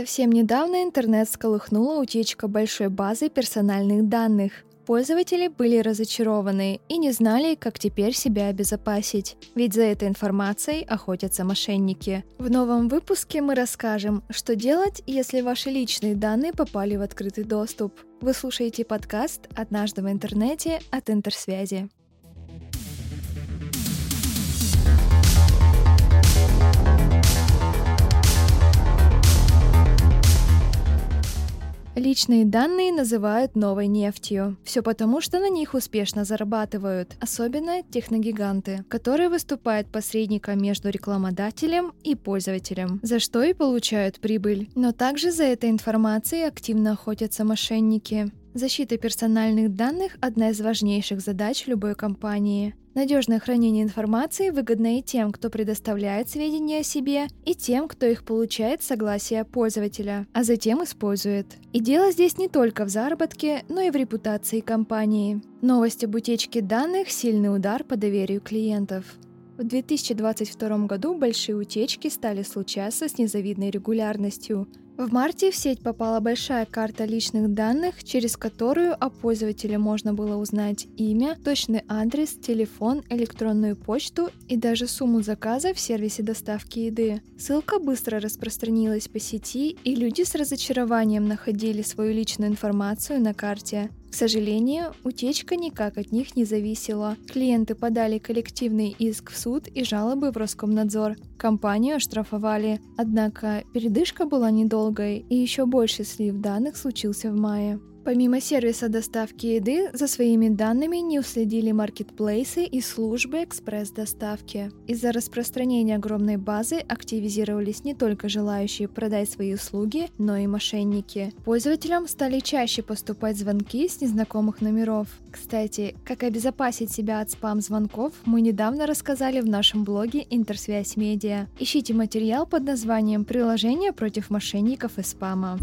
Совсем недавно интернет сколыхнула утечка большой базы персональных данных. Пользователи были разочарованы и не знали, как теперь себя обезопасить, ведь за этой информацией охотятся мошенники. В новом выпуске мы расскажем, что делать, если ваши личные данные попали в открытый доступ. Вы слушаете подкаст «Однажды в интернете» от Интерсвязи. Личные данные называют новой нефтью. Все потому, что на них успешно зарабатывают, особенно техногиганты, которые выступают посредником между рекламодателем и пользователем, за что и получают прибыль. Но также за этой информацией активно охотятся мошенники. Защита персональных данных – одна из важнейших задач любой компании. Надежное хранение информации выгодно и тем, кто предоставляет сведения о себе, и тем, кто их получает с согласия пользователя, а затем использует. И дело здесь не только в заработке, но и в репутации компании. Новость об утечке данных – сильный удар по доверию клиентов. В 2022 году большие утечки стали случаться с незавидной регулярностью. В марте в сеть попала большая карта личных данных, через которую о пользователе можно было узнать имя, точный адрес, телефон, электронную почту и даже сумму заказа в сервисе доставки еды. Ссылка быстро распространилась по сети, и люди с разочарованием находили свою личную информацию на карте. К сожалению, утечка никак от них не зависела. Клиенты подали коллективный иск в суд и жалобы в Роскомнадзор. Компанию оштрафовали. Однако передышка была недолгой, и еще больше слив данных случился в мае. Помимо сервиса доставки еды, за своими данными не уследили маркетплейсы и службы экспресс-доставки. Из-за распространения огромной базы активизировались не только желающие продать свои услуги, но и мошенники. Пользователям стали чаще поступать звонки с незнакомых номеров. Кстати, как обезопасить себя от спам-звонков, мы недавно рассказали в нашем блоге Интерсвязь Медиа. Ищите материал под названием «Приложение против мошенников и спама».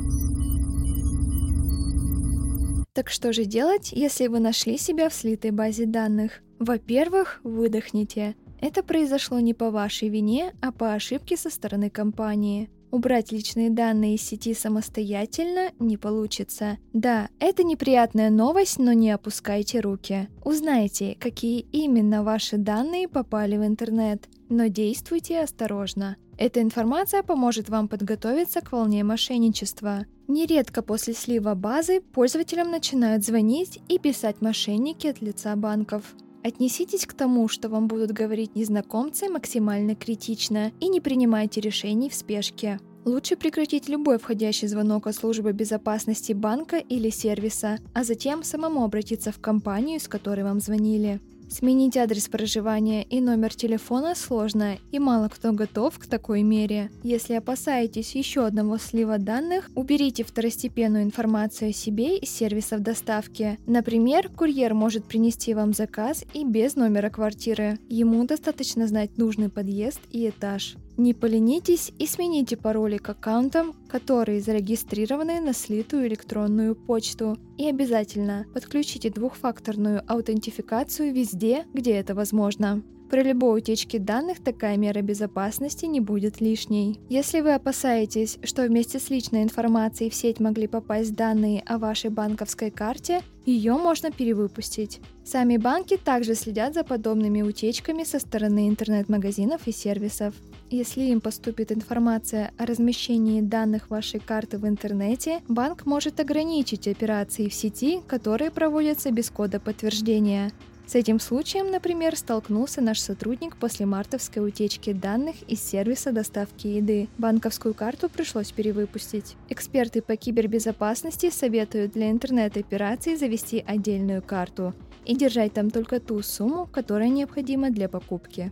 Так что же делать, если вы нашли себя в слитой базе данных? Во-первых, выдохните. Это произошло не по вашей вине, а по ошибке со стороны компании. Убрать личные данные из сети самостоятельно не получится. Да, это неприятная новость, но не опускайте руки. Узнайте, какие именно ваши данные попали в интернет, но действуйте осторожно. Эта информация поможет вам подготовиться к волне мошенничества. Нередко после слива базы пользователям начинают звонить и писать мошенники от лица банков. Отнеситесь к тому, что вам будут говорить незнакомцы максимально критично и не принимайте решений в спешке. Лучше прекратить любой входящий звонок от службы безопасности банка или сервиса, а затем самому обратиться в компанию, с которой вам звонили. Сменить адрес проживания и номер телефона сложно, и мало кто готов к такой мере. Если опасаетесь еще одного слива данных, уберите второстепенную информацию о себе из сервисов доставки. Например, курьер может принести вам заказ и без номера квартиры. Ему достаточно знать нужный подъезд и этаж. Не поленитесь и смените пароли к аккаунтам, которые зарегистрированы на слитую электронную почту. И обязательно подключите двухфакторную аутентификацию везде, где это возможно. При любой утечке данных такая мера безопасности не будет лишней. Если вы опасаетесь, что вместе с личной информацией в сеть могли попасть данные о вашей банковской карте, ее можно перевыпустить. Сами банки также следят за подобными утечками со стороны интернет-магазинов и сервисов. Если им поступит информация о размещении данных вашей карты в интернете, банк может ограничить операции в сети, которые проводятся без кода подтверждения. С этим случаем, например, столкнулся наш сотрудник после мартовской утечки данных из сервиса доставки еды. Банковскую карту пришлось перевыпустить. Эксперты по кибербезопасности советуют для интернет-операций завести отдельную карту и держать там только ту сумму, которая необходима для покупки.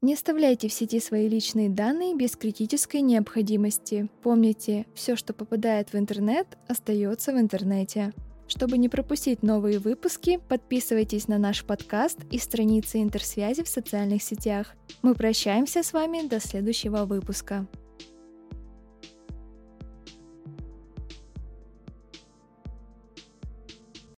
Не оставляйте в сети свои личные данные без критической необходимости. Помните, все, что попадает в интернет, остается в интернете. Чтобы не пропустить новые выпуски, подписывайтесь на наш подкаст и страницы интерсвязи в социальных сетях. Мы прощаемся с вами до следующего выпуска.